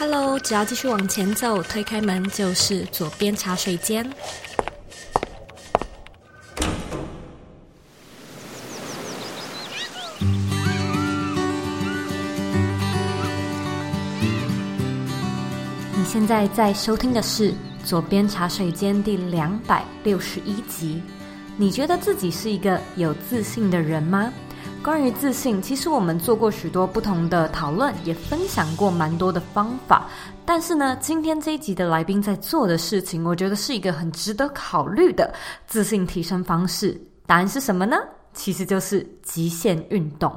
Hello，只要继续往前走，推开门就是左边茶水间。你现在在收听的是左边茶水间第两百六十一集。你觉得自己是一个有自信的人吗？关于自信，其实我们做过许多不同的讨论，也分享过蛮多的方法。但是呢，今天这一集的来宾在做的事情，我觉得是一个很值得考虑的自信提升方式。答案是什么呢？其实就是极限运动。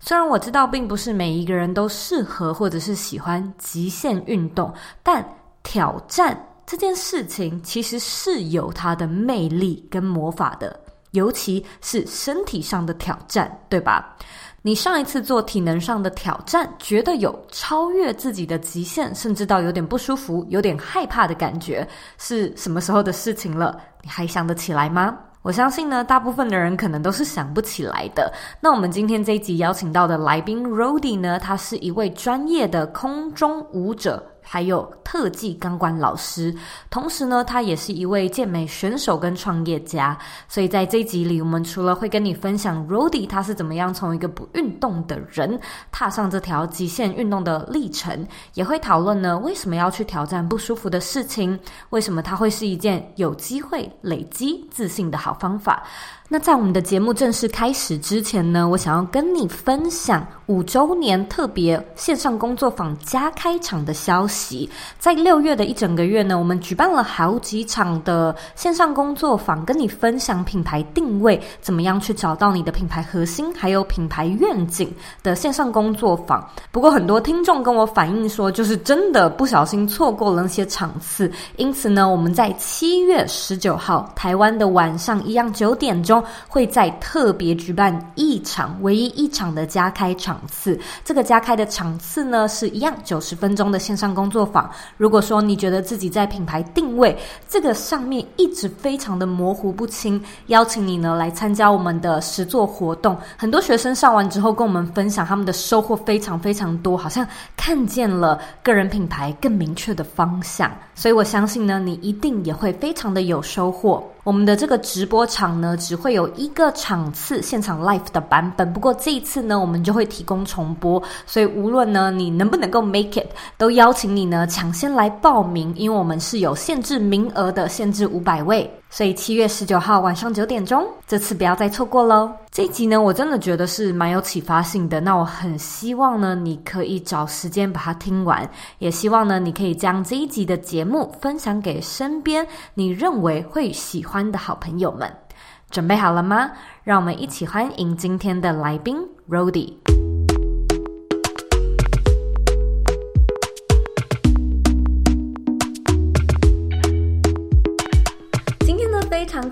虽然我知道并不是每一个人都适合或者是喜欢极限运动，但挑战这件事情其实是有它的魅力跟魔法的。尤其是身体上的挑战，对吧？你上一次做体能上的挑战，觉得有超越自己的极限，甚至到有点不舒服、有点害怕的感觉，是什么时候的事情了？你还想得起来吗？我相信呢，大部分的人可能都是想不起来的。那我们今天这一集邀请到的来宾 Rody 呢，他是一位专业的空中舞者。还有特技钢管老师，同时呢，他也是一位健美选手跟创业家。所以在这一集里，我们除了会跟你分享 Rody 他是怎么样从一个不运动的人踏上这条极限运动的历程，也会讨论呢为什么要去挑战不舒服的事情，为什么它会是一件有机会累积自信的好方法。那在我们的节目正式开始之前呢，我想要跟你分享五周年特别线上工作坊加开场的消息。在六月的一整个月呢，我们举办了好几场的线上工作坊，跟你分享品牌定位，怎么样去找到你的品牌核心，还有品牌愿景的线上工作坊。不过很多听众跟我反映说，就是真的不小心错过了那些场次，因此呢，我们在七月十九号台湾的晚上一样九点钟。会再特别举办一场，唯一一场的加开场次。这个加开的场次呢，是一样九十分钟的线上工工作坊。如果说你觉得自己在品牌定位这个上面一直非常的模糊不清，邀请你呢来参加我们的实作活动。很多学生上完之后跟我们分享，他们的收获非常非常多，好像看见了个人品牌更明确的方向。所以我相信呢，你一定也会非常的有收获。我们的这个直播场呢，只会有一个场次现场 live 的版本。不过这一次呢，我们就会提供重播，所以无论呢你能不能够 make it，都邀请你呢抢先来报名，因为我们是有限制名额的，限制五百位。所以七月十九号晚上九点钟，这次不要再错过喽！这一集呢，我真的觉得是蛮有启发性的。那我很希望呢，你可以找时间把它听完，也希望呢，你可以将这一集的节目分享给身边你认为会喜欢的好朋友们。准备好了吗？让我们一起欢迎今天的来宾 Rody。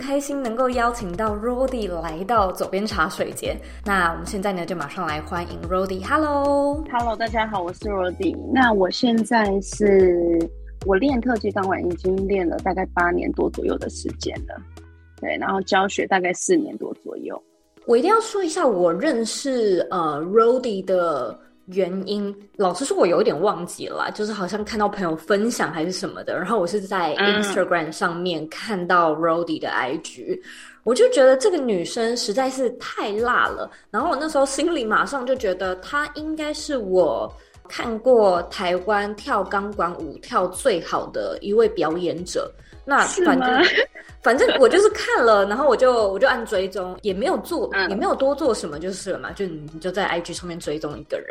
开心能够邀请到 Rody 来到左边茶水间。那我们现在呢，就马上来欢迎 Rody。Hello，Hello，大家好，我是 Rody。那我现在是我练特技钢管已经练了大概八年多左右的时间了，对，然后教学大概四年多左右。我一定要说一下，我认识呃 Rody 的。原因，老实说，我有一点忘记了，就是好像看到朋友分享还是什么的，然后我是在 Instagram 上面看到 Rody 的 IG，我就觉得这个女生实在是太辣了，然后我那时候心里马上就觉得她应该是我看过台湾跳钢管舞跳最好的一位表演者，那反正。反正我就是看了，然后我就我就按追踪，也没有做，也没有多做什么，就是了嘛。就你就在 IG 上面追踪一个人，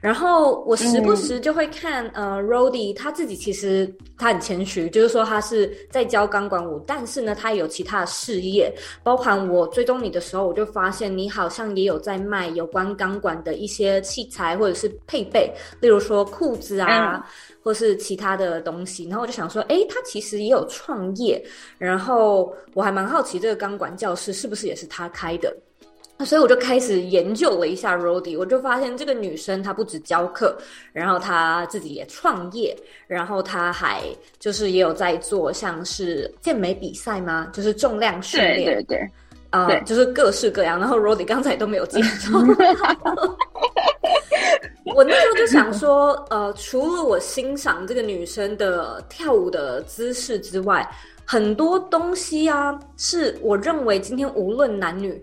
然后我时不时就会看，嗯、呃，Rody 他自己其实他很谦虚，就是说他是在教钢管舞，但是呢，他也有其他的事业，包含我追踪你的时候，我就发现你好像也有在卖有关钢管的一些器材或者是配备，例如说裤子啊。嗯或是其他的东西，然后我就想说，诶，他其实也有创业，然后我还蛮好奇这个钢管教室是不是也是他开的，所以我就开始研究了一下 Rody，我就发现这个女生她不止教课，然后她自己也创业，然后她还就是也有在做像是健美比赛吗？就是重量训练，对对对，啊、呃，就是各式各样。然后 Rody 刚才都没有介绍。我那时候就想说，呃，除了我欣赏这个女生的跳舞的姿势之外，很多东西啊，是我认为今天无论男女，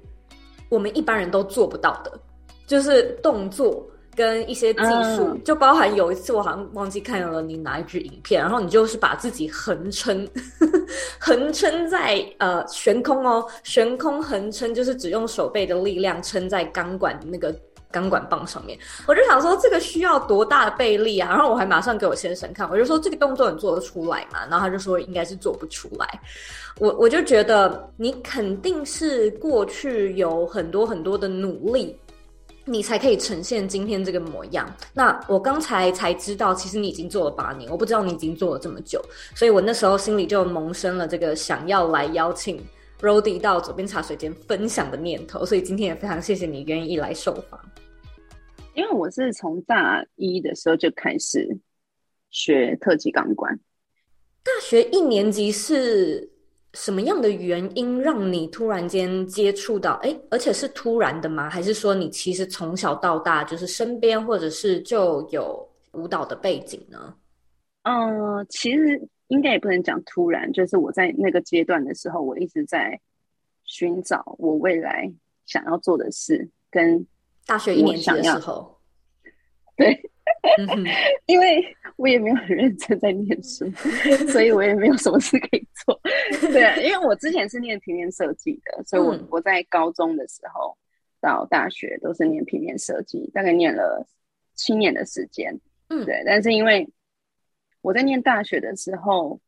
我们一般人都做不到的，就是动作。跟一些技术，嗯、就包含有一次我好像忘记看了你哪一支影片，然后你就是把自己横撑，横撑在呃悬空哦，悬空横撑就是只用手背的力量撑在钢管那个钢管棒上面。我就想说这个需要多大的臂力啊？然后我还马上给我先生看，我就说这个动作你做得出来吗？然后他就说应该是做不出来。我我就觉得你肯定是过去有很多很多的努力。你才可以呈现今天这个模样。那我刚才才知道，其实你已经做了八年，我不知道你已经做了这么久，所以我那时候心里就萌生了这个想要来邀请 Rody 到左边茶水间分享的念头。所以今天也非常谢谢你愿意来受访。因为我是从大一的时候就开始学特技钢管，大学一年级是。什么样的原因让你突然间接触到？哎，而且是突然的吗？还是说你其实从小到大就是身边或者是就有舞蹈的背景呢？嗯、呃，其实应该也不能讲突然，就是我在那个阶段的时候，我一直在寻找我未来想要做的事，跟大学一年级的时候，对。因为我也没有很认真在念书，所以我也没有什么事可以做。对啊，因为我之前是念平面设计的，所以我我在高中的时候到大学都是念平面设计，大概念了七年的时间。嗯，对。但是因为我在念大学的时候，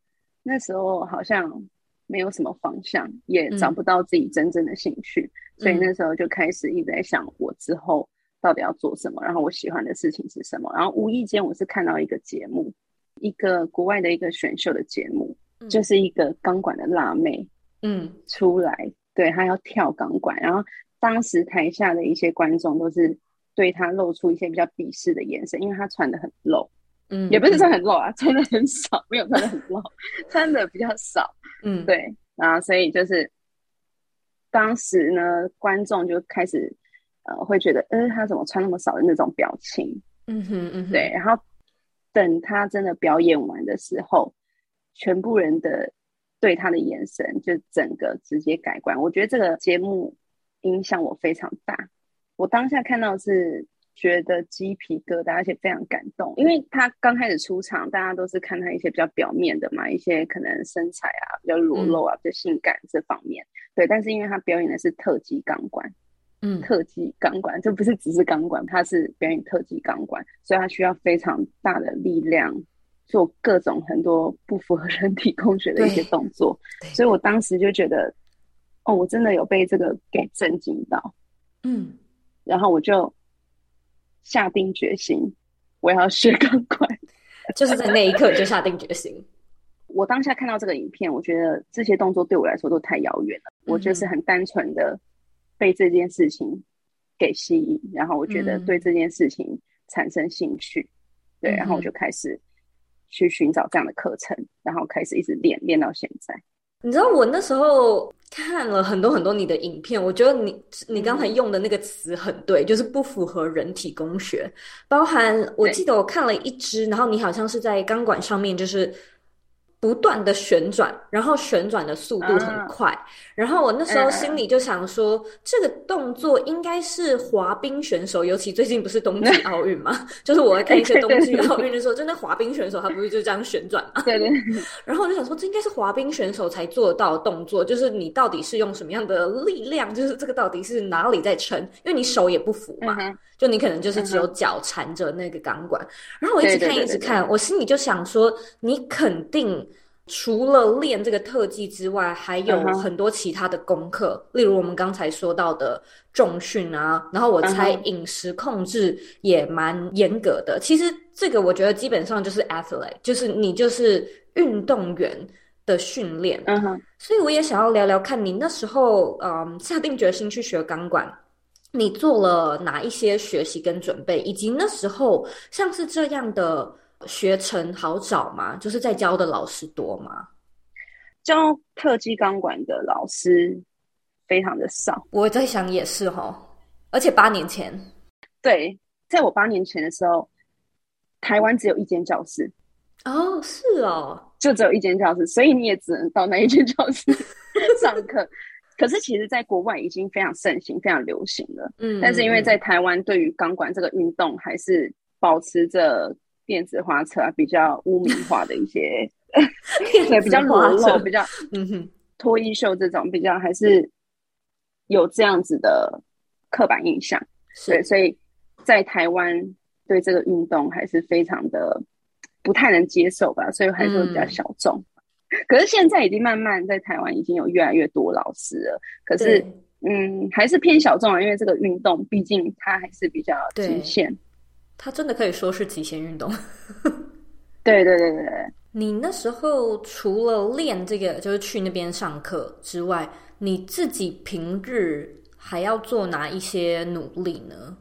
那时候好像没有什么方向，也找不到自己真正的兴趣，所以那时候就开始一直在想我之后。到底要做什么？然后我喜欢的事情是什么？然后无意间我是看到一个节目，一个国外的一个选秀的节目，嗯、就是一个钢管的辣妹，嗯，出来，对，她要跳钢管，然后当时台下的一些观众都是对她露出一些比较鄙视的眼神，因为她穿的很露，嗯，也不是穿很露啊，嗯、穿的很少，没有穿的很露，穿的比较少，嗯，对，然后所以就是当时呢，观众就开始。呃，会觉得，呃，他怎么穿那么少的那种表情，嗯哼，嗯哼，对。然后等他真的表演完的时候，全部人的对他的眼神就整个直接改观。我觉得这个节目影响我非常大。我当下看到是觉得鸡皮疙瘩，而且非常感动，因为他刚开始出场，大家都是看他一些比较表面的嘛，一些可能身材啊比较裸露啊，比较性感这方面。嗯、对，但是因为他表演的是特技钢管。嗯，特技钢管，这不是只是钢管，他是表演特技钢管，所以他需要非常大的力量，做各种很多不符合人体工学的一些动作。所以我当时就觉得，哦，我真的有被这个给震惊到。嗯，然后我就下定决心，我要学钢管，就是在那一刻就下定决心。我当下看到这个影片，我觉得这些动作对我来说都太遥远了。嗯、我就是很单纯的。被这件事情给吸引，然后我觉得对这件事情产生兴趣，嗯、对，然后我就开始去寻找这样的课程，然后开始一直练，练到现在。你知道我那时候看了很多很多你的影片，我觉得你你刚才用的那个词很对，就是不符合人体工学，包含我记得我看了一支，然后你好像是在钢管上面就是。不断的旋转，然后旋转的速度很快，啊、然后我那时候心里就想说，嗯、这个动作应该是滑冰选手，尤其最近不是冬季奥运嘛，嗯、就是我在看一些冬季奥运的时候，真的滑冰选手他不是就这样旋转嘛？对对。然后我就想说，这应该是滑冰选手才做到的动作，就是你到底是用什么样的力量，就是这个到底是哪里在撑？因为你手也不扶嘛，嗯、就你可能就是只有脚缠着那个钢管。嗯、然后我一直看一直看，我心里就想说，你肯定。除了练这个特技之外，还有很多其他的功课，uh huh. 例如我们刚才说到的重训啊，然后我猜饮食控制也蛮严格的。Uh huh. 其实这个我觉得基本上就是 athlete，就是你就是运动员的训练。嗯哼、uh，huh. 所以我也想要聊聊看你那时候，嗯，下定决心去学钢管，你做了哪一些学习跟准备，以及那时候像是这样的。学程好找吗？就是在教的老师多吗？教特技钢管的老师非常的少。我在想也是哦，而且八年前，对，在我八年前的时候，台湾只有一间教室。哦，是哦，就只有一间教室，所以你也只能到那一间教室 上课。可是其实，在国外已经非常盛行、非常流行了。嗯，但是因为在台湾，对于钢管这个运动，还是保持着电子花车啊比较污名化的一些，对，比较裸露、比较嗯哼。脱衣秀这种比较，还是有这样子的刻板印象。对，所以在台湾对这个运动还是非常的不太能接受吧，所以还是会比较小众。嗯可是现在已经慢慢在台湾已经有越来越多老师了，可是嗯，还是偏小众啊，因为这个运动毕竟它还是比较极限，它真的可以说是极限运动。对对对对对，你那时候除了练这个，就是去那边上课之外，你自己平日还要做哪一些努力呢？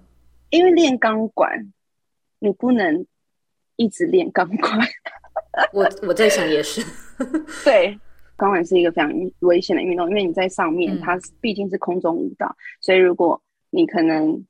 因为练钢管，你不能一直练钢管。我我在想也是，对，钢管是一个非常危险的运动，因为你在上面，它毕竟是空中舞蹈，嗯，所以如果你可能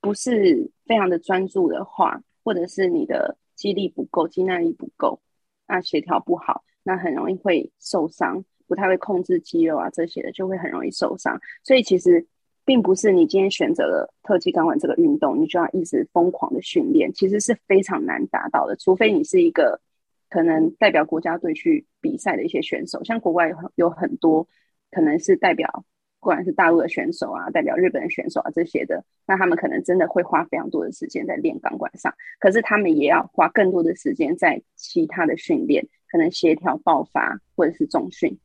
不是非常的专注的话，或者是你的肌力不够、肌耐力不够，那协调不好，那很容易会受伤，不太会控制肌肉啊这些的，就会很容易受伤。所以其实。并不是你今天选择了特技钢管这个运动，你就要一直疯狂的训练，其实是非常难达到的。除非你是一个可能代表国家队去比赛的一些选手，像国外有很多可能是代表，不管是大陆的选手啊，代表日本的选手啊这些的，那他们可能真的会花非常多的时间在练钢管上，可是他们也要花更多的时间在其他的训练，可能协调、爆发或者是重训、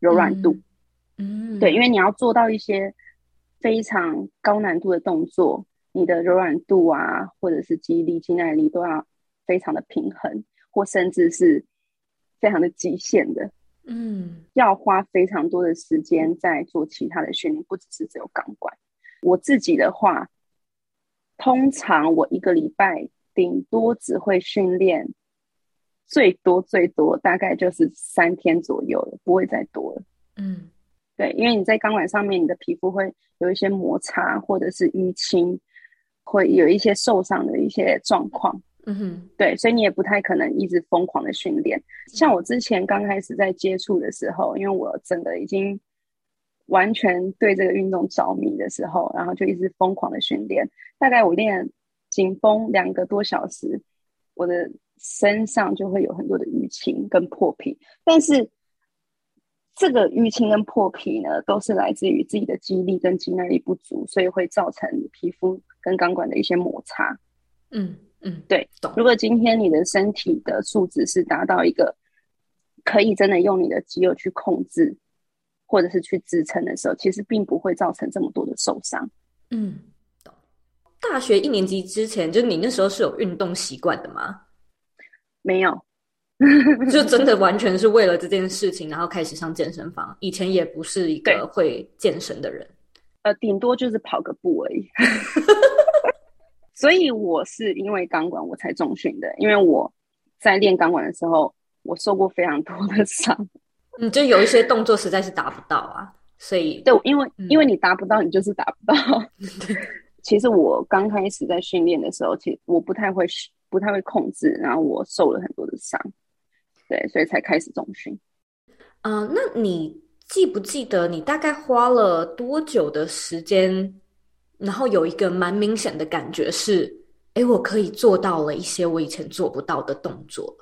柔软度。嗯，对，因为你要做到一些。非常高难度的动作，你的柔软度啊，或者是肌力、肌耐力都要非常的平衡，或甚至是非常的极限的。嗯，要花非常多的时间在做其他的训练，不只是只有钢管。我自己的话，通常我一个礼拜顶多只会训练最多最多大概就是三天左右了，不会再多了。嗯。对，因为你在钢管上面，你的皮肤会有一些摩擦，或者是淤青，会有一些受伤的一些状况。嗯哼，对，所以你也不太可能一直疯狂的训练。像我之前刚开始在接触的时候，因为我整个已经完全对这个运动着迷的时候，然后就一直疯狂的训练。大概我练紧绷两个多小时，我的身上就会有很多的淤青跟破皮，但是。这个淤青跟破皮呢，都是来自于自己的肌力跟肌耐力不足，所以会造成皮肤跟钢管的一些摩擦。嗯嗯，对。懂。如果今天你的身体的素质是达到一个可以真的用你的肌肉去控制，或者是去支撑的时候，其实并不会造成这么多的受伤。嗯，懂。大学一年级之前，就你那时候是有运动习惯的吗？没有。就真的完全是为了这件事情，然后开始上健身房。以前也不是一个会健身的人，呃，顶多就是跑个步而已。所以我是因为钢管我才重训的，因为我在练钢管的时候，我受过非常多的伤。嗯，就有一些动作实在是达不到啊，所以对，因为、嗯、因为你达不到，你就是达不到。其实我刚开始在训练的时候，其实我不太会不太会控制，然后我受了很多的伤。对，所以才开始重训。嗯、呃，那你记不记得你大概花了多久的时间？然后有一个蛮明显的感觉是，哎，我可以做到了一些我以前做不到的动作。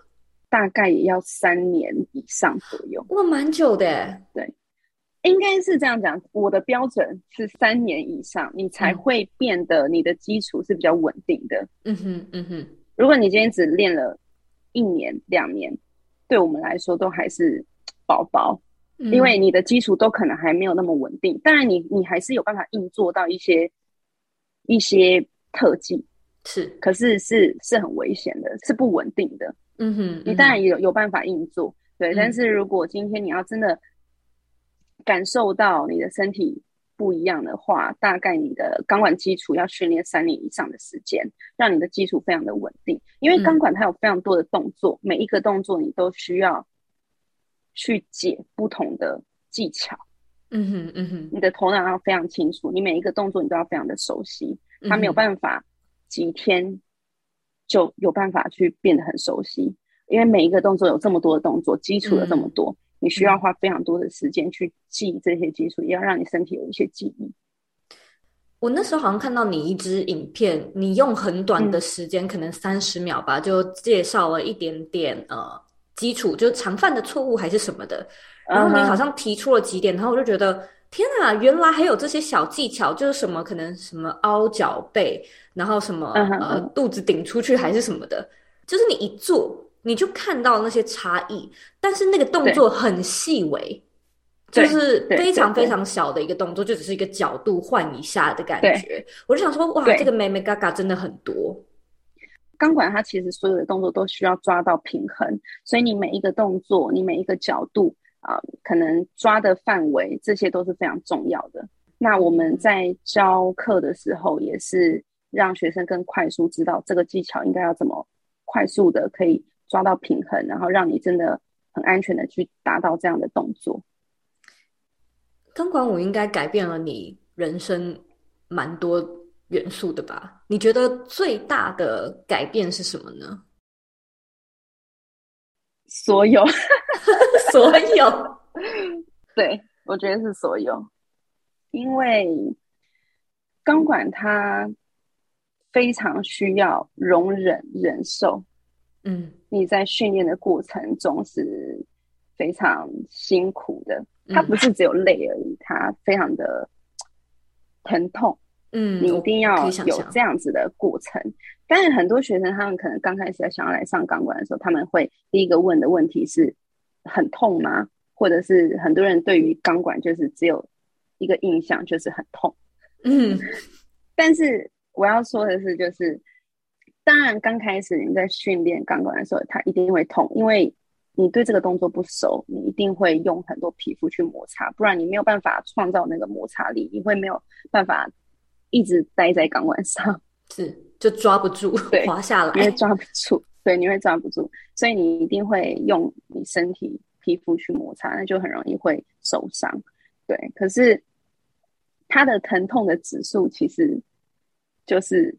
大概也要三年以上左右。哇，蛮久的。对，应该是这样讲。我的标准是三年以上，你才会变得你的基础是比较稳定的。嗯哼，嗯哼。如果你今天只练了一年、两年。对我们来说都还是宝宝，因为你的基础都可能还没有那么稳定。当然，你你还是有办法硬做到一些一些特技，是，可是是是很危险的，是不稳定的。嗯哼，你当然也有有办法硬做，对。但是如果今天你要真的感受到你的身体。不一样的话，大概你的钢管基础要训练三年以上的时间，让你的基础非常的稳定。因为钢管它有非常多的动作，嗯，每一个动作你都需要去解不同的技巧。嗯哼，嗯哼，你的头脑要非常清楚，你每一个动作你都要非常的熟悉，他没有办法几天就有办法去变得很熟悉，因为每一个动作有这么多的动作，基础有这么多，嗯、你需要花非常多的时间去记这些基础，也要让你身体有一些记忆。我那时候好像看到你一支影片，你用很短的时间，嗯、可能三十秒吧，就介绍了一点点呃基础，就是常犯的错误还是什么的。然后你好像提出了几点，然后我就觉得天啊，原来还有这些小技巧，就是什么可能什么凹脚背，然后什么呃肚子顶出去还是什么的，就是你一做你就看到那些差异，但是那个动作很细微。就是非常非常小的一个动作，就只是一个角度换一下的感觉。我就想说，哇，这个妹妹嘎嘎真的很多。钢管它其实所有的动作都需要抓到平衡，所以你每一个动作，你每一个角度啊、呃，可能抓的范围，这些都是非常重要的。那我们在教课的时候，也是让学生更快速知道这个技巧应该要怎么快速的可以抓到平衡，然后让你真的很安全的去达到这样的动作。钢管舞应该改变了你人生蛮多元素的吧？你觉得最大的改变是什么呢？所有，所有，对，我觉得是所有，因为钢管它非常需要容忍、忍受。嗯，你在训练的过程中是非常辛苦的。它不是只有累而已，它非常的疼痛。嗯，你一定要有这样子的过程。但是很多学生他们可能刚开始想要来上钢管的时候，他们会第一个问的问题是：很痛吗？或者是很多人对于钢管就是只有一个印象就是很痛。嗯，但是我要说的是，就是当然刚开始你在训练钢管的时候，它一定会痛，因为。你对这个动作不熟，你一定会用很多皮肤去摩擦，不然你没有办法创造那个摩擦力，你会没有办法一直待在钢管上，是就抓不住，对，滑下来，因为抓不住，对，你会抓不住，所以你一定会用你身体皮肤去摩擦，那就很容易会受伤，对。可是它的疼痛的指数其实就是。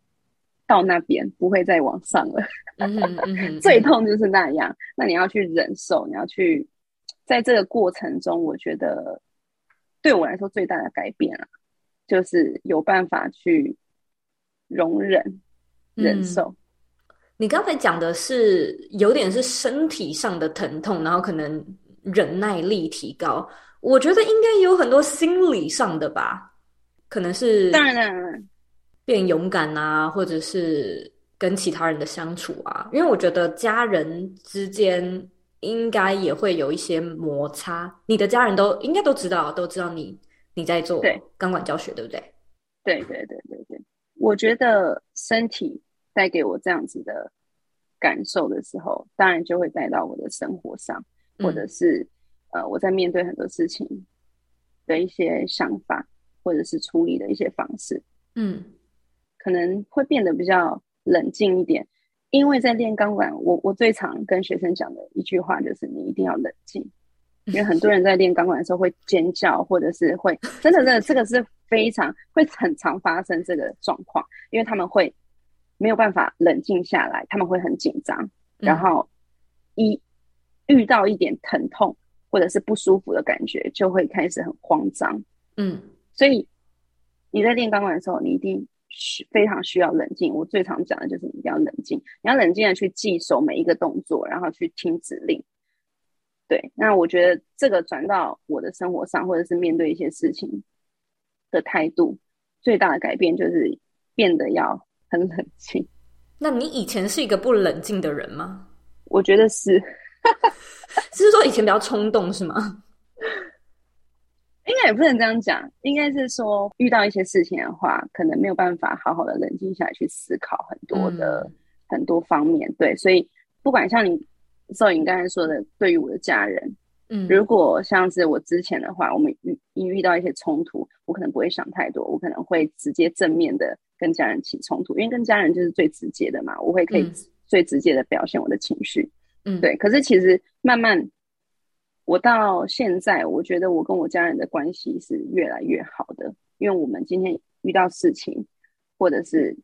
到那边不会再往上了，最痛就是那样。那你要去忍受，你要去在这个过程中，我觉得对我来说最大的改变啊，就是有办法去容忍、忍受。嗯，你刚才讲的是有点是身体上的疼痛，然后可能忍耐力提高。我觉得应该有很多心理上的吧，可能是当然了。变勇敢啊，或者是跟其他人的相处啊，因为我觉得家人之间应该也会有一些摩擦。你的家人都应该都知道，都知道你你在做钢管教学，对，对不对？对对对对对，我觉得身体带给我这样子的感受的时候，当然就会带到我的生活上，或者是、嗯、呃我在面对很多事情的一些想法，或者是处理的一些方式，嗯。可能会变得比较冷静一点，因为在练钢管，我我最常跟学生讲的一句话就是：你一定要冷静，因为很多人在练钢管的时候会尖叫，或者是会真的真的这个是非常会很常发生这个状况，因为他们会没有办法冷静下来，他们会很紧张，然后一遇到一点疼痛或者是不舒服的感觉，就会开始很慌张。嗯，所以你在练钢管的时候，你一定。需非常需要冷静。我最常讲的就是你一定要冷静，你要冷静的去记熟每一个动作，然后去听指令。对，那我觉得这个转到我的生活上，或者是面对一些事情的态度，最大的改变就是变得要很冷静。那你以前是一个不冷静的人吗？我觉得是，是说以前比较冲动是吗？应该也不能这样讲，应该是说遇到一些事情的话，可能没有办法好好的冷静下来去思考很多的、嗯、很多方面。对，所以不管像你赵颖刚才说的，对于我的家人，嗯，如果像是我之前的话，我们遇一遇到一些冲突，我可能不会想太多，我可能会直接正面的跟家人起冲突，因为跟家人就是最直接的嘛，我会可以最直接的表现我的情绪。嗯，对。可是其实慢慢。我到现在，我觉得我跟我家人的关系是越来越好的，因为我们今天遇到事情，或者是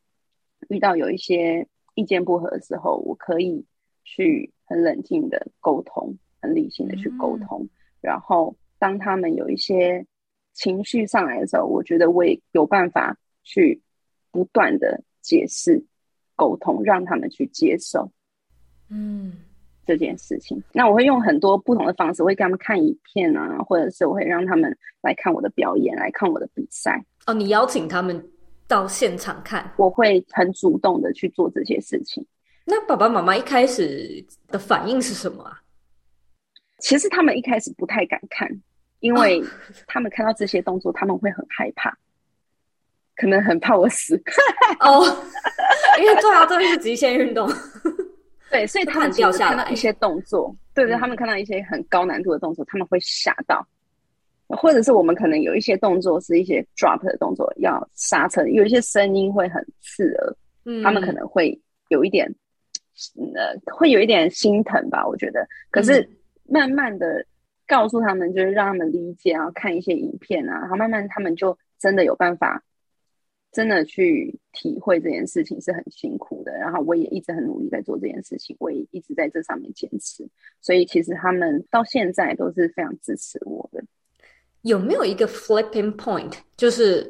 遇到有一些意见不合的时候，我可以去很冷静的沟通，很理性的去沟通。嗯、然后当他们有一些情绪上来的时候，我觉得我也有办法去不断的解释、沟通，让他们去接受。嗯。这件事情，那我会用很多不同的方式，我会给他们看影片啊，或者是我会让他们来看我的表演，来看我的比赛。哦，你邀请他们到现场看？我会很主动的去做这些事情。那爸爸妈妈一开始的反应是什么啊？其实他们一开始不太敢看，因为 他们看到这些动作，他们会很害怕，可能很怕我死。哦，因为对啊，这是极限运动。对，所以他们掉下来一些动作，对对，他们看到一些很高难度的动作，他们会吓到，或者是我们可能有一些动作是一些 drop 的动作，要刹车，有一些声音会很刺耳，嗯，他们可能会有一点，呃，会有一点心疼吧，我觉得。可是慢慢的告诉他们，就是让他们理解，然后看一些影片啊，然后慢慢他们就真的有办法。真的去体会这件事情是很辛苦的，然后我也一直很努力在做这件事情，我也一直在这上面坚持，所以其实他们到现在都是非常支持我的。有没有一个 flipping point，就是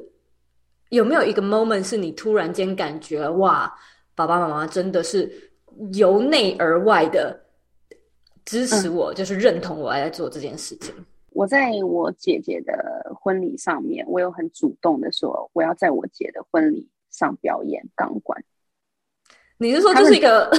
有没有一个 moment 是你突然间感觉哇，爸爸妈妈真的是由内而外的支持我，嗯、就是认同我来做这件事情。我在我姐姐的婚礼上面，我有很主动的说，我要在我姐的婚礼上表演钢管。你是说这是一个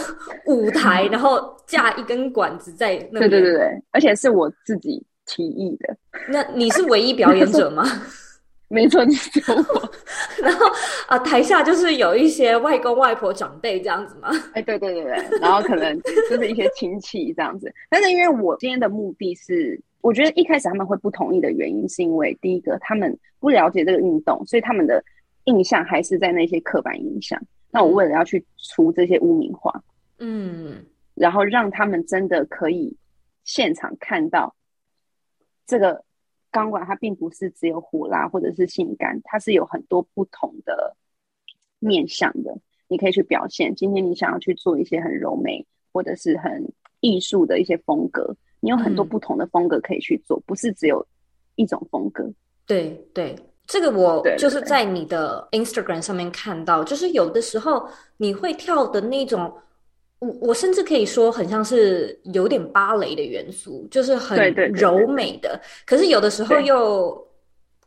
舞台，然后架一根管子在那？对对对对，而且是我自己提议的。那你是唯一表演者吗？没错，你救我。然后啊，台下就是有一些外公外婆长辈这样子嘛？哎，对对对对，然后可能就是一些亲戚这样子。但是因为我今天的目的是。我觉得一开始他们会不同意的原因，是因为第一个他们不了解这个运动，所以他们的印象还是在那些刻板印象。那我为了要去除这些污名化，嗯，然后让他们真的可以现场看到这个钢管，它并不是只有火辣或者是性感，它是有很多不同的面向的。你可以去表现。今天你想要去做一些很柔美或者是很艺术的一些风格。你有很多不同的风格可以去做，嗯、不是只有一种风格。对对，这个我就是在你的 Instagram 上面看到，就是有的时候你会跳的那种，我我甚至可以说很像是有点芭蕾的元素，就是很柔美的。可是有的时候又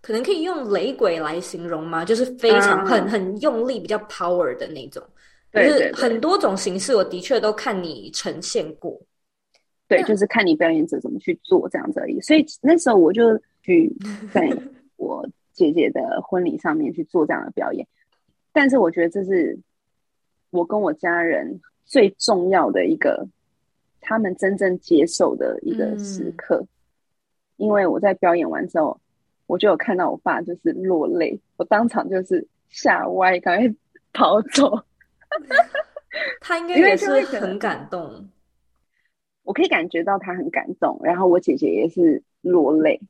可能可以用雷鬼来形容吗？就是非常很很用力、比较 power 的那种。就是很多种形式，我的确都看你呈现过。对，就是看你表演者怎么去做这样子而已。所以那时候我就去 在我姐姐的婚礼上面去做这样的表演。但是我觉得这是我跟我家人最重要的一个，他们真正接受的一个时刻。嗯。因为我在表演完之后，我就有看到我爸就是落泪，我当场就是吓歪，赶快跑走。他应该也是很感动。我可以感觉到他很感动，然后我姐姐也是落泪。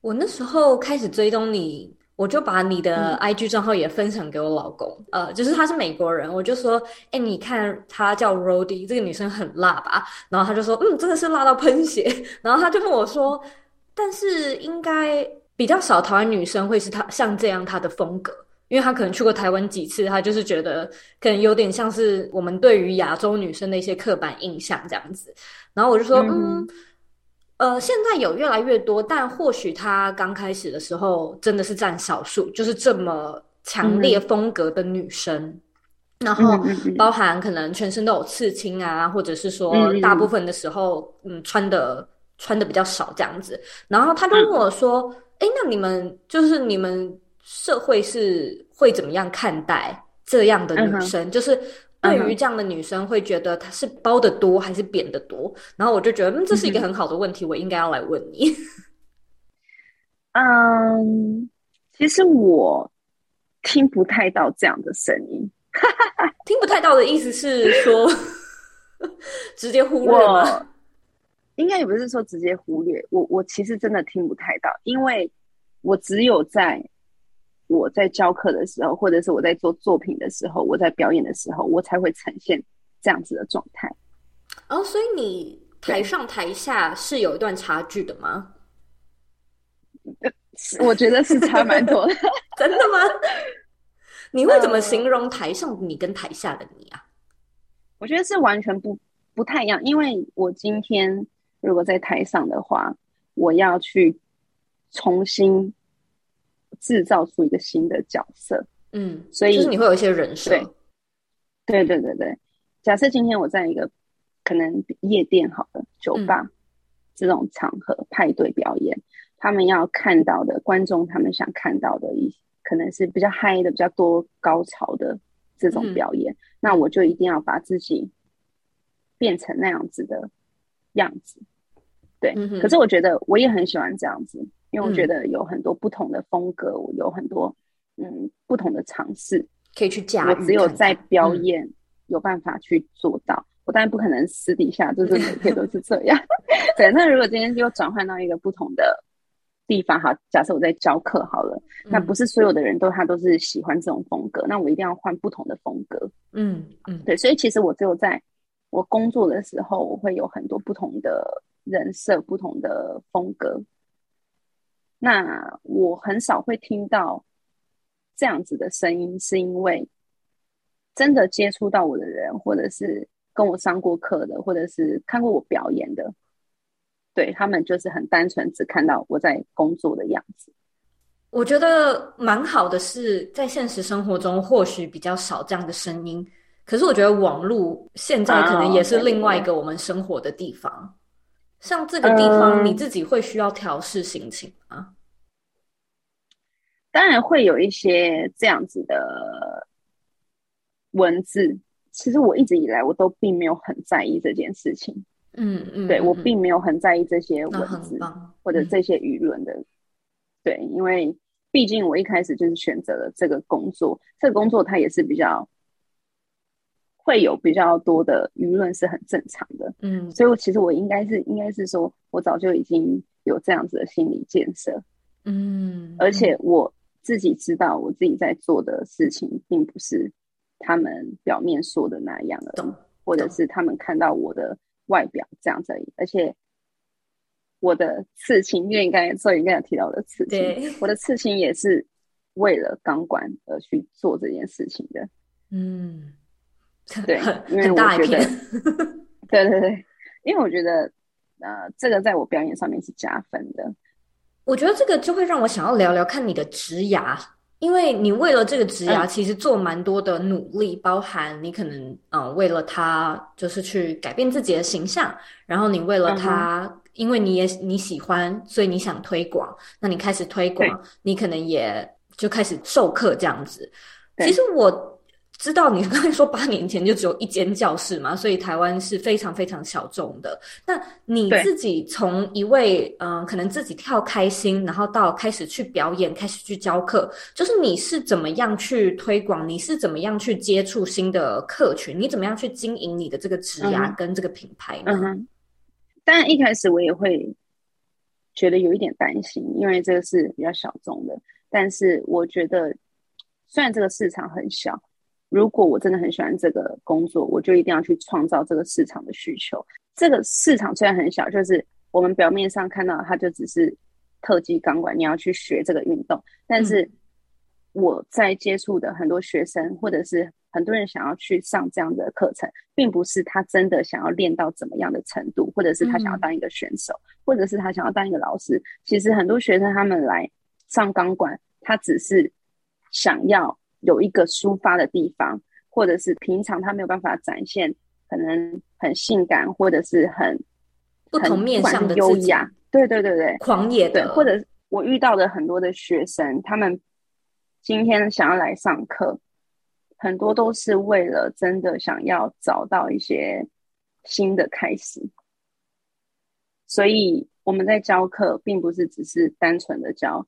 我那时候开始追踪你，我就把你的 IG 账号也分享给我老公，嗯、呃，就是他是美国人，我就说，哎、欸，你看他叫 Rody，这个女生很辣吧？然后他就说，嗯，真的是辣到喷血。然后他就问我说，但是应该比较少台湾女生会是他像这样他的风格。因为他可能去过台湾几次，他就是觉得可能有点像是我们对于亚洲女生的一些刻板印象这样子。然后我就说，嗯，嗯，呃，现在有越来越多，但或许他刚开始的时候真的是占少数，就是这么强烈风格的女生。嗯、然后包含可能全身都有刺青啊，或者是说大部分的时候，嗯，穿的穿的比较少这样子。然后他就问我说，哎，那你们就是你们。社会是会怎么样看待这样的女生？Uh-huh. 就是对于这样的女生，会觉得她是包的多还是扁的多？然后我就觉得，嗯，这是一个很好的问题，我应该要来问你。嗯，um, 其实我听不太到这样的声音。听不太到的意思是说，直接忽略吗？应该也不是说直接忽略，我我其实真的听不太到，因为我只有在。我在教课的时候，或者是我在做作品的时候，我在表演的时候，我才会呈现这样子的状态。哦，所以你台上台下是有一段差距的吗？我觉得是差蛮多的。真的吗？你会怎么形容台上你跟台下的你啊？我觉得是完全不不太一样，因为我今天如果在台上的话，我要去重新制造出一个新的角色。嗯，所以就是你会有一些人设。对，对对对对。假设今天我在一个可能夜店好了，酒吧、嗯、这种场合派对表演，他们要看到的观众，他们想看到的一可能是比较嗨的、比较多高潮的这种表演，嗯、那我就一定要把自己变成那样子的样子。对，嗯、可是我觉得我也很喜欢这样子，因为我觉得有很多不同的风格，我、嗯、有很多嗯不同的尝试可以去驾驭。我只有在表演有办法去做到，嗯、我当然不可能私底下就是每天都是这样。对，那如果今天又转换到一个不同的。地方哈，假设我在教课好了，嗯、那不是所有的人都他都是喜欢这种风格，那我一定要换不同的风格。嗯嗯，嗯对，所以其实我只有在我工作的时候，我会有很多不同的人设、不同的风格。那我很少会听到这样子的声音，是因为真的接触到我的人，或者是跟我上过课的，或者是看过我表演的。对，他们就是很单纯，只看到我在工作的样子。我觉得蛮好的是，在现实生活中或许比较少这样的声音，可是我觉得网络现在可能也是另外一个我们生活的地方。Oh. 像这个地方，你自己会需要调试心情吗？嗯，当然会有一些这样子的文字。其实我一直以来我都并没有很在意这件事情。嗯嗯，对，我并没有很在意这些文字或者这些舆论的，嗯、对，因为毕竟我一开始就是选择了这个工作，这个工作它也是比较会有比较多的舆论是很正常的，嗯，所以我其实我应该是应该是说我早就已经有这样子的心理建设，嗯，而且我自己知道我自己在做的事情并不是他们表面说的那样的，懂或者是他们看到我的。外表这样子而已，而且我的刺青，因为你刚才所以应该有提到我的刺青，我的刺青也是为了钢管而去做这件事情的。嗯，对，因为我觉得，对对对，因为我觉得，呃，这个在我表演上面是加分的。我觉得这个就会让我想要聊聊看你的职涯。因为你为了这个职涯，其实做蛮多的努力，嗯、包含你可能嗯、呃，为了他就是去改变自己的形象，然后你为了他，嗯、因为你也你喜欢，所以你想推广，那你开始推广，你可能也就开始授课这样子。其实我。知道你刚才说八年前就只有一间教室嘛，所以台湾是非常非常小众的。那你自己从一位嗯、呃，可能自己跳开心，然后到开始去表演，开始去教课，就是你是怎么样去推广？你是怎么样去接触新的客群？你怎么样去经营你的这个职涯跟这个品牌呢？嗯哼，当然一开始我也会觉得有一点担心，因为这个是比较小众的。但是我觉得，虽然这个市场很小。如果我真的很喜欢这个工作，我就一定要去创造这个市场的需求。这个市场虽然很小，就是我们表面上看到它就只是特技钢管，你要去学这个运动。但是我在接触的很多学生，或者是很多人想要去上这样的课程，并不是他真的想要练到怎么样的程度，或者是他想要当一个选手，或者是他想要当一个老师。其实很多学生他们来上钢管，他只是想要。有一个抒发的地方，或者是平常他没有办法展现，可能很性感，或者是很不同面向的优雅。对对对对，狂野的。对，或者我遇到的很多的学生，他们今天想要来上课，很多都是为了真的想要找到一些新的开始。所以我们在教课，并不是只是单纯的教。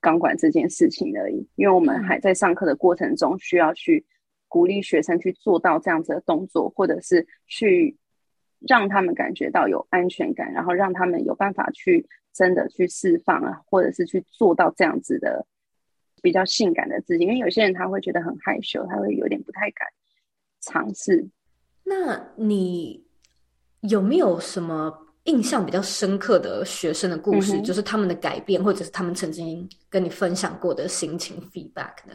钢管这件事情而已，因为我们还在上课的过程中，需要去鼓励学生去做到这样子的动作，或者是去让他们感觉到有安全感，然后让他们有办法去真的去释放啊，或者是去做到这样子的比较性感的自己，因为有些人他会觉得很害羞，他会有点不太敢尝试。那你有没有什么印象比较深刻的学生的故事？嗯、就是他们的改变，或者是他们曾经跟你分享过的心情 feedback 呢？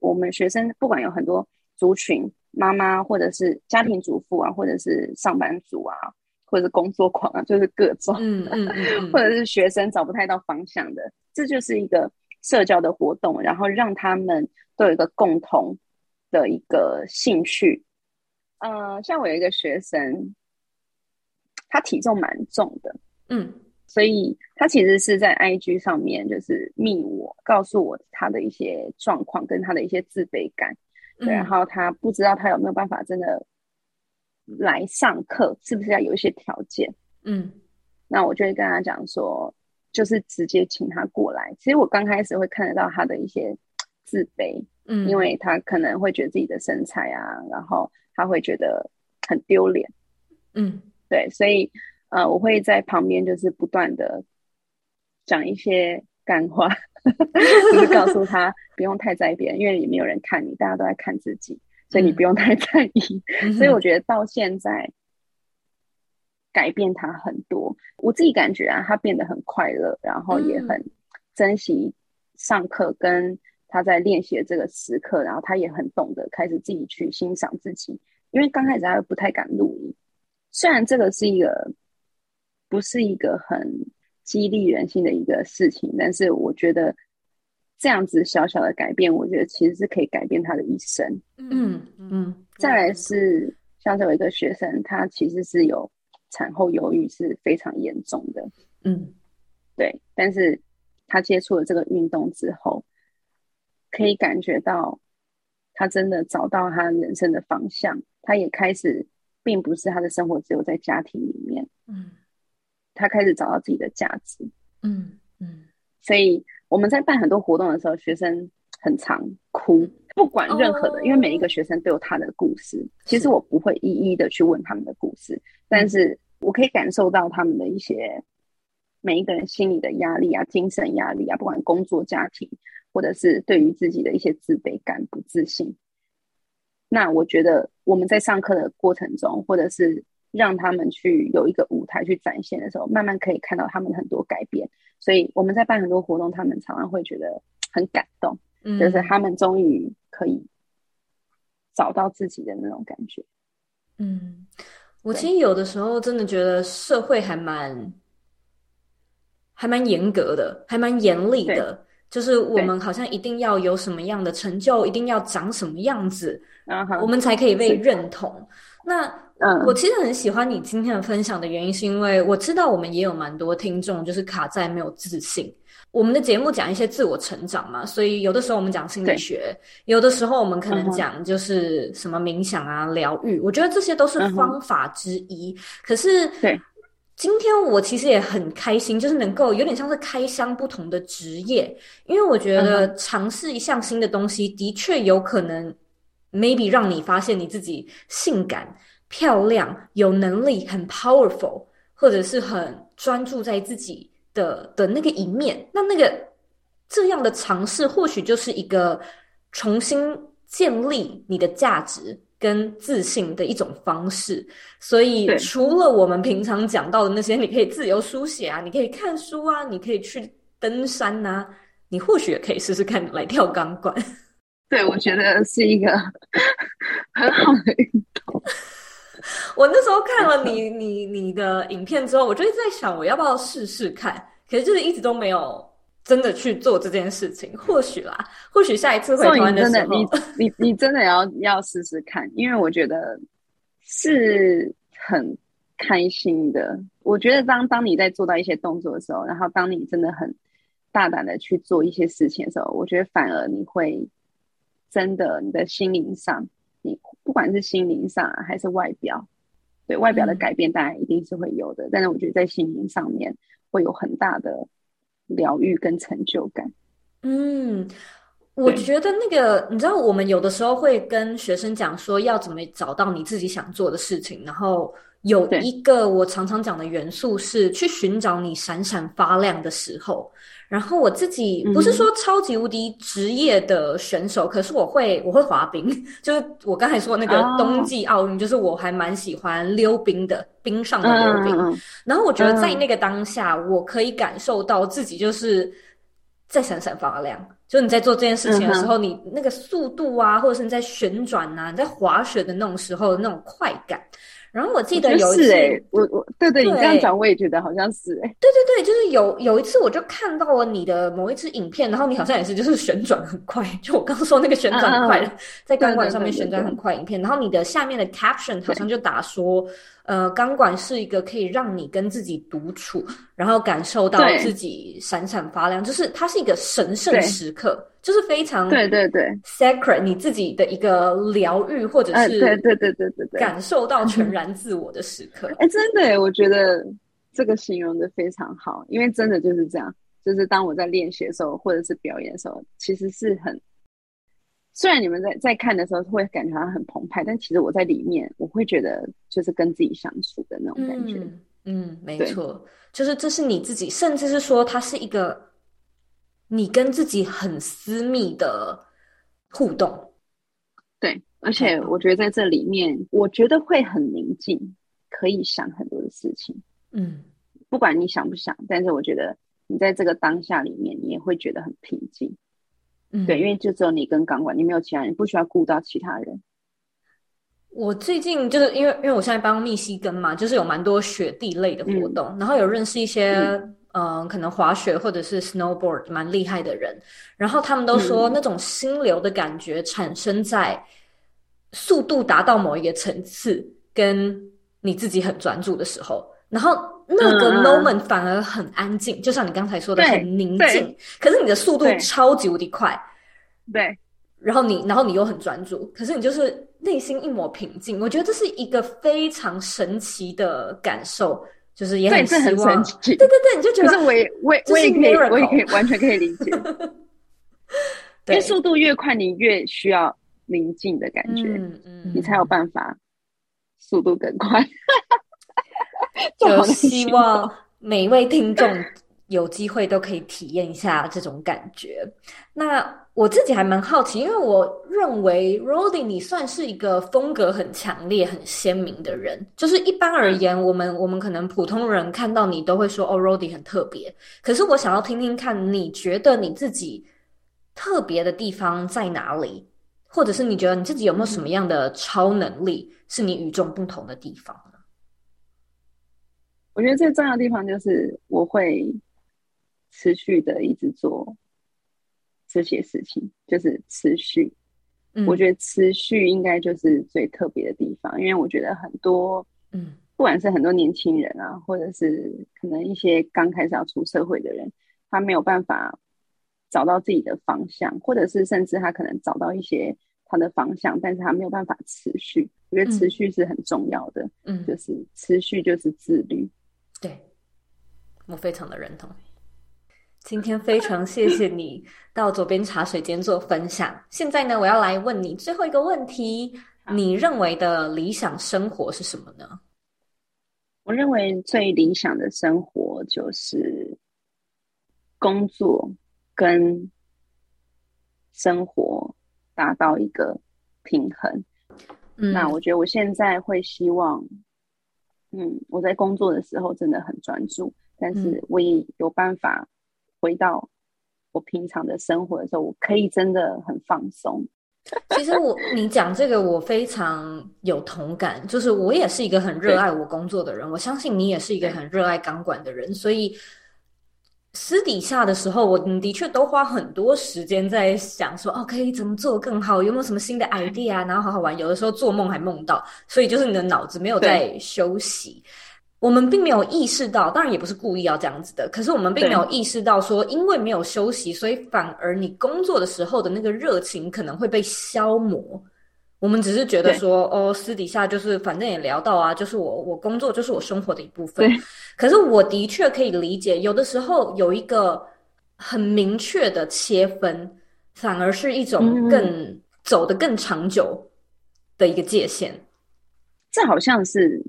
我们学生不管有很多族群，妈妈或者是家庭主妇啊，或者是上班族啊，或者是工作狂啊，就是各种，嗯嗯嗯，或者是学生找不太到方向的，这就是一个社交的活动，然后让他们都有一个共同的一个兴趣。呃，像我有一个学生，他体重蛮重的，嗯，所以他其实是在 IG 上面就是密我，告诉我他的一些状况跟他的一些自卑感。对，然后他不知道他有没有办法真的来上课，是不是要有一些条件？嗯，那我就会跟他讲说，就是直接请他过来。其实我刚开始会看得到他的一些自卑，嗯，因为他可能会觉得自己的身材啊，然后他会觉得很丢脸，嗯，对，所以呃，我会在旁边就是不断的讲一些干话。就是告诉他 不用太在意别人，因为也没有人看你，大家都在看自己，所以你不用太在意。嗯、所以我觉得到现在改变他很多，我自己感觉啊，他变得很快乐，然后也很珍惜上课跟他在练习的这个时刻，然后他也很懂得开始自己去欣赏自己，因为刚开始他又不太敢录音，虽然这个是一个不是一个很。激励人心的一个事情，但是我觉得这样子小小的改变，我觉得其实是可以改变他的一生。嗯嗯。再来是像这有一个学生，他其实是有产后忧郁，是非常严重的。嗯，对。但是他接触了这个运动之后，可以感觉到他真的找到他人生的方向。他也开始，并不是他的生活只有在家庭里面。嗯。他开始找到自己的价值，嗯嗯，所以我们在办很多活动的时候，学生很常哭，不管任何的，哦、因为每一个学生都有他的故事。其实我不会一一的去问他们的故事，是但是我可以感受到他们的一些每一个人心里的压力啊、精神压力啊，不管工作、家庭，或者是对于自己的一些自卑感、不自信。那我觉得我们在上课的过程中，或者是。让他们去有一个舞台去展现的时候，慢慢可以看到他们很多改变。所以我们在办很多活动，他们常常会觉得很感动，嗯，就是他们终于可以找到自己的那种感觉。嗯，我其实有的时候真的觉得社会还蛮还蛮严格的，还蛮严厉的，对就是我们好像一定要有什么样的成就，一定要长什么样子，我们才可以被认同。那嗯，我其实很喜欢你今天的分享的原因，是因为我知道我们也有蛮多听众就是卡在没有自信。我们的节目讲一些自我成长嘛，所以有的时候我们讲心理学，有的时候我们可能讲就是什么冥想啊、疗愈。我觉得这些都是方法之一。嗯、可是，对，今天我其实也很开心，就是能够有点像是开箱不同的职业，因为我觉得尝试一项新的东西，的确有可能 maybe 让你发现你自己性感。漂亮、有能力、很 powerful，或者是很专注在自己的的那个一面，那那个这样的尝试，或许就是一个重新建立你的价值跟自信的一种方式。所以，除了我们平常讲到的那些，你可以自由书写啊，你可以看书啊，你可以去登山啊，你或许也可以试试看来跳钢管。对，我觉得是一个很好的运动。我那时候看了你你你的影片之后，我就一直在想，我要不要试试看？可是就是一直都没有真的去做这件事情。或许啦，或许下一次会真的时候，你你你真的要要试试看，因为我觉得是很开心的。我觉得当当你在做到一些动作的时候，然后当你真的很大胆的去做一些事情的时候，我觉得反而你会真的你的心灵上。你不管是心灵上还是外表，对外表的改变当然一定是会有的，嗯、但是我觉得在心灵上面会有很大的疗愈跟成就感。嗯，我觉得那个你知道，我们有的时候会跟学生讲说，要怎么找到你自己想做的事情，然后有一个我常常讲的元素是去寻找你闪闪发亮的时候。然后我自己不是说超级无敌职业的选手，嗯、可是我会我会滑冰，就是我刚才说那个冬季奥运，哦、就是我还蛮喜欢溜冰的，冰上的溜冰。嗯、然后我觉得在那个当下，嗯、我可以感受到自己就是在闪闪发亮。就你在做这件事情的时候，你那个速度啊，或者是你在旋转啊，你在滑雪的那种时候的那种快感。然后我记得有一次，我我对对，对你这样讲我也觉得好像是哎，对对对，就是有有一次我就看到了你的某一支影片，然后你好像也是就是旋转很快，就我刚刚说那个旋转很快，啊、在钢管上面旋转很快影片，然后你的下面的 caption 好像就打说，对呃，钢管是一个可以让你跟自己独处，然后感受到自己闪闪发亮，就是它是一个神圣时刻。就是非常对对对 sacred，你自己的一个疗愈，或者是对对对对对对，感受到全然自我的时刻。哎，真的，我觉得这个形容的非常好，因为真的就是这样。就是当我在练习的时候，或者是表演的时候，其实是很，虽然你们在在看的时候会感觉好像很澎湃，但其实我在里面，我会觉得就是跟自己相处的那种感觉。嗯，嗯，没错，就是这是你自己，甚至是说它是一个。你跟自己很私密的互动，对，而且我觉得在这里面，我觉得会很宁静，可以想很多的事情。嗯，不管你想不想，但是我觉得你在这个当下里面，你也会觉得很平静。嗯，对，因为就只有你跟钢管，你没有其他人，不需要顾到其他人。我最近就是因为因为我现在帮密西根嘛，就是有蛮多雪地类的活动，嗯、然后有认识一些。嗯可能滑雪或者是 snowboard 蛮厉害的人，然后他们都说那种心流的感觉产生在速度达到某一个层次，跟你自己很专注的时候，然后那个 moment 反而很安静，嗯、就像你刚才说的很宁静，可是你的速度超级无敌快，对，然后你然后你又很专注，可是你就是内心一抹平静，我觉得这是一个非常神奇的感受。就是也很希望，对，很神奇，对对对，你就觉得，可是我也我也我也可以，我也可以完全可以理解。因为速度越快，你越需要宁静的感觉，嗯嗯，你才有办法速度更快。就希望每一位听众。有机会都可以体验一下这种感觉。那我自己还蛮好奇，因为我认为 Rody 你算是一个风格很强烈、很鲜明的人。就是一般而言，我们我们可能普通人看到你都会说：“哦，Rody 很特别。”可是我想要听听看，你觉得你自己特别的地方在哪里？或者是你觉得你自己有没有什么样的超能力是你与众不同的地方呢？我觉得最重要的地方就是我会。持续的一直做这些事情，就是持续。嗯，我觉得持续应该就是最特别的地方，因为我觉得很多，嗯，不管是很多年轻人啊，或者是可能一些刚开始要出社会的人，他没有办法找到自己的方向，或者是甚至他可能找到一些他的方向，但是他没有办法持续。我觉得持续是很重要的，嗯，就是持续就是自律。对，我非常的认同。今天非常谢谢你到左边茶水间做分享。现在呢，我要来问你最后一个问题：你认为的理想生活是什么呢？我认为最理想的生活就是工作跟生活达到一个平衡。嗯，那我觉得我现在会希望，嗯，我在工作的时候真的很专注，但是我也有办法。回到我平常的生活的时候，我可以真的很放松。其实我你讲这个，我非常有同感。就是我也是一个很热爱我工作的人，我相信你也是一个很热爱钢管的人。所以私底下的时候，我的确都花很多时间在想说，哦，可以怎么做更好？有没有什么新的 idea 啊？然后好好玩。有的时候做梦还梦到，所以就是你的脑子没有在休息。我们并没有意识到，当然也不是故意要这样子的。可是我们并没有意识到，说因为没有休息，所以反而你工作的时候的那个热情可能会被消磨。我们只是觉得说，哦，私底下就是反正也聊到啊，就是我我工作就是我生活的一部分。对可是我的确可以理解，有的时候有一个很明确的切分，反而是一种更、嗯、走得更长久的一个界限。这好像是。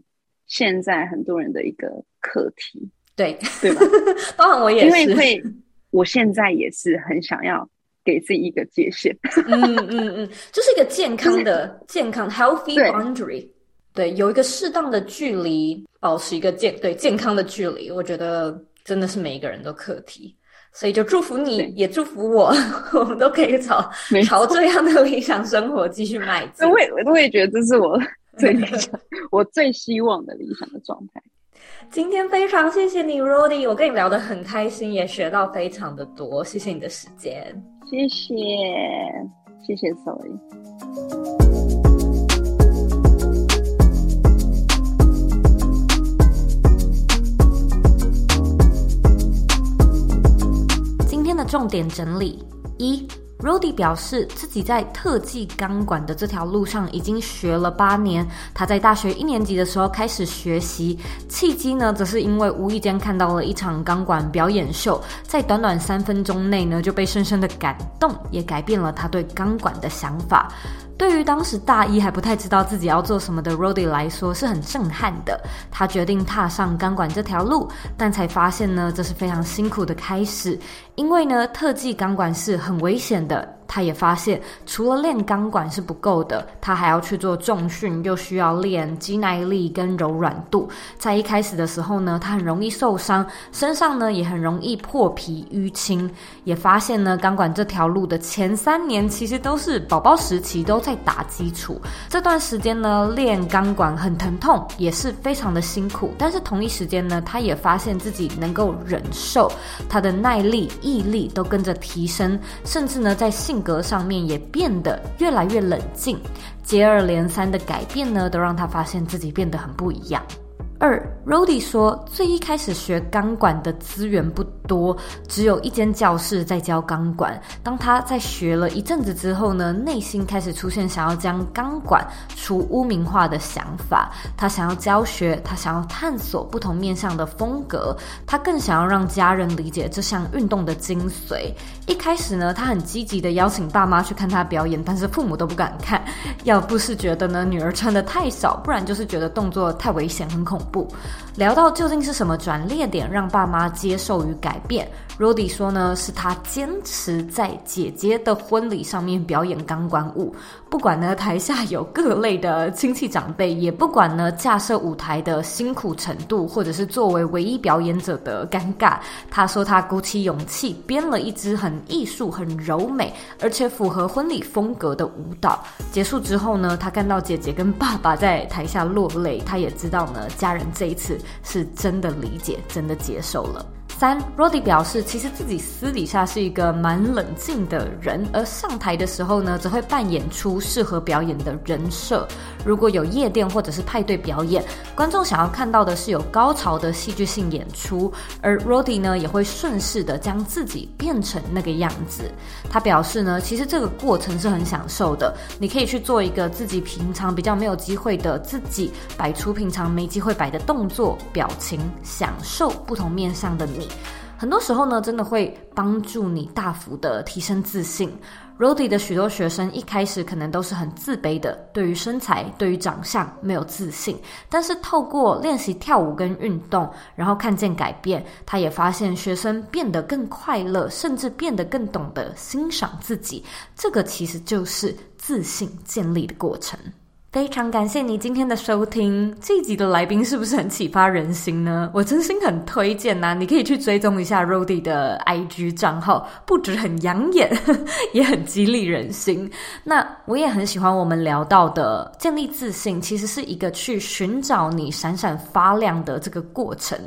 现在很多人的一个课题，对对吧？包含我也是，因为会我现在也是很想要给自己一个界限。嗯嗯嗯，就是一个健康的、就是、健康 healthy boundary。对，有一个适当的距离，保持一个健对健康的距离，我觉得真的是每一个人的课题。所以就祝福你，也祝福我，我们都可以朝朝这样的理想生活继续迈进。我也我也觉得这是我 最理想、我最希望的理想的状态。今天非常谢谢你，Rody，我跟你聊得很开心，也学到非常的多。谢谢你的时间，谢谢，谢谢 Zoe。重点整理一，Rody 表示自己在特技钢管的这条路上已经学了八年。他在大学一年级的时候开始学习，契机呢，则是因为无意间看到了一场钢管表演秀，在短短三分钟内呢，就被深深的感动，也改变了他对钢管的想法。对于当时大一还不太知道自己要做什么的 Rody 来说是很震撼的。他决定踏上钢管这条路，但才发现呢，这是非常辛苦的开始，因为呢，特技钢管是很危险的。他也发现，除了练钢管是不够的，他还要去做重训，又需要练肌耐力跟柔软度。在一开始的时候呢，他很容易受伤，身上呢也很容易破皮淤青。也发现呢，钢管这条路的前三年其实都是宝宝时期，都在打基础。这段时间呢，练钢管很疼痛，也是非常的辛苦。但是同一时间呢，他也发现自己能够忍受，他的耐力、毅力都跟着提升，甚至呢，在性性格上面也变得越来越冷静，接二连三的改变呢，都让他发现自己变得很不一样。二，Rody 说，最一开始学钢管的资源不多，只有一间教室在教钢管。当他在学了一阵子之后呢，内心开始出现想要将钢管除污名化的想法。他想要教学，他想要探索不同面向的风格，他更想要让家人理解这项运动的精髓。一开始呢，他很积极的邀请爸妈去看他表演，但是父母都不敢看，要不是觉得呢女儿穿的太少，不然就是觉得动作太危险，很恐怖。聊到究竟是什么转捩点让爸妈接受与改变，Rody 说呢，是他坚持在姐姐的婚礼上面表演钢管舞，不管呢台下有各类的亲戚长辈，也不管呢架设舞台的辛苦程度，或者是作为唯一表演者的尴尬，他说他鼓起勇气编了一支很艺术、很柔美，而且符合婚礼风格的舞蹈。结束之后呢，他看到姐姐跟爸爸在台下落泪，他也知道呢家人这一次是真的理解，真的接受了。三，Rody 表示，其实自己私底下是一个蛮冷静的人，而上台的时候呢，则会扮演出适合表演的人设。如果有夜店或者是派对表演，观众想要看到的是有高潮的戏剧性演出，而 Rody 呢，也会顺势的将自己变成那个样子。他表示呢，其实这个过程是很享受的，你可以去做一个自己平常比较没有机会的自己，摆出平常没机会摆的动作、表情，享受不同面向的你。很多时候呢，真的会帮助你大幅的提升自信。Rody 的许多学生一开始可能都是很自卑的，对于身材、对于长相没有自信。但是透过练习跳舞跟运动，然后看见改变，他也发现学生变得更快乐，甚至变得更懂得欣赏自己。这个其实就是自信建立的过程。非常感谢你今天的收听，这一集的来宾是不是很启发人心呢？我真心很推荐呐、你可以去追踪一下 Rody 的 IG 账号，不止很养眼，也很激励人心。那我也很喜欢我们聊到的建立自信，其实是一个去寻找你闪闪发亮的这个过程。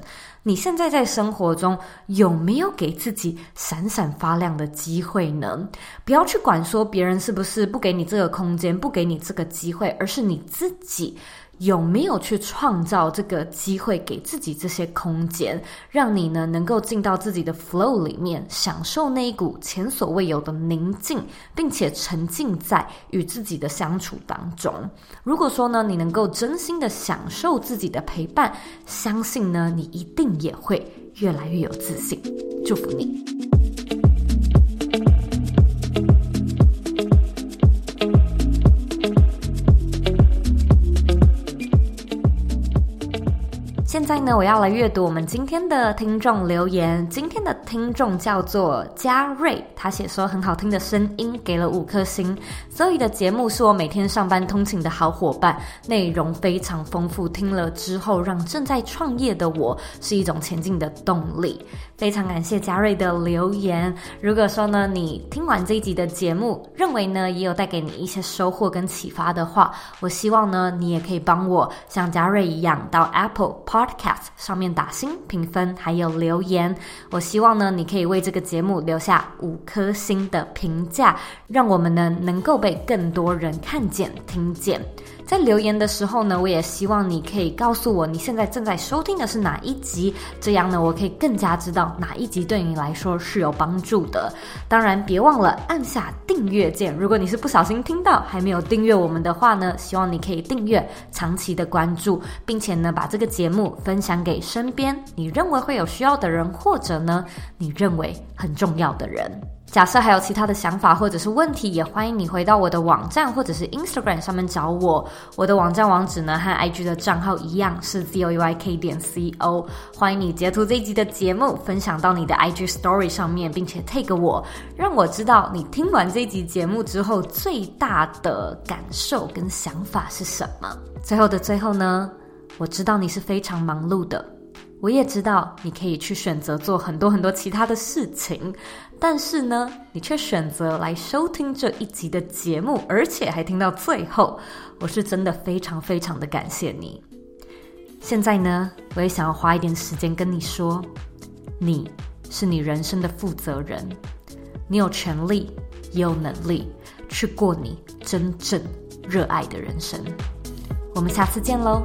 你现在在生活中有没有给自己闪闪发亮的机会呢？不要去管说别人是不是不给你这个空间，不给你这个机会，而是你自己。有没有去创造这个机会，给自己这些空间，让你呢能够进到自己的 flow 里面，享受那一股前所未有的宁静，并且沉浸在与自己的相处当中。如果说呢，你能够真心的享受自己的陪伴，相信呢，你一定也会越来越有自信。祝福你。现在呢，我要来阅读我们今天的听众留言。今天的听众叫做嘉瑞，他写说很好听的声音，给了五颗星。所以的节目是我每天上班通勤的好伙伴，内容非常丰富，听了之后让正在创业的我是一种前进的动力。非常感谢嘉瑞的留言。如果说呢，你听完这一集的节目，认为呢也有带给你一些收获跟启发的话，我希望呢你也可以帮我像嘉瑞一样到 Apple Podcast 上面打星评分，还有留言。我希望呢，你可以为这个节目留下五颗星的评价，让我们呢能够被更多人看见、听见。在留言的时候呢，我也希望你可以告诉我你现在正在收听的是哪一集，这样呢，我可以更加知道哪一集对你来说是有帮助的。当然，别忘了按下订阅键。如果你是不小心听到还没有订阅我们的话呢，希望你可以订阅，长期的关注，并且呢，把这个节目分享给身边你认为会有需要的人，或者呢，你认为很重要的人。假设还有其他的想法或者是问题，也欢迎你回到我的网站或者是 Instagram 上面找我。我的网站网址呢和 IG 的账号一样是 zoeyk 点 co。欢迎你截图这一集的节目，分享到你的 IG Story 上面，并且 tag 我，让我知道你听完这一集节目之后最大的感受跟想法是什么。最后的最后呢，我知道你是非常忙碌的。我也知道你可以去选择做很多很多其他的事情，但是呢，你却选择来收听这一集的节目，而且还听到最后，我是真的非常非常的感谢你。现在呢，我也想要花一点时间跟你说，你是你人生的负责人，你有权利也有能力去过你真正热爱的人生。我们下次见喽。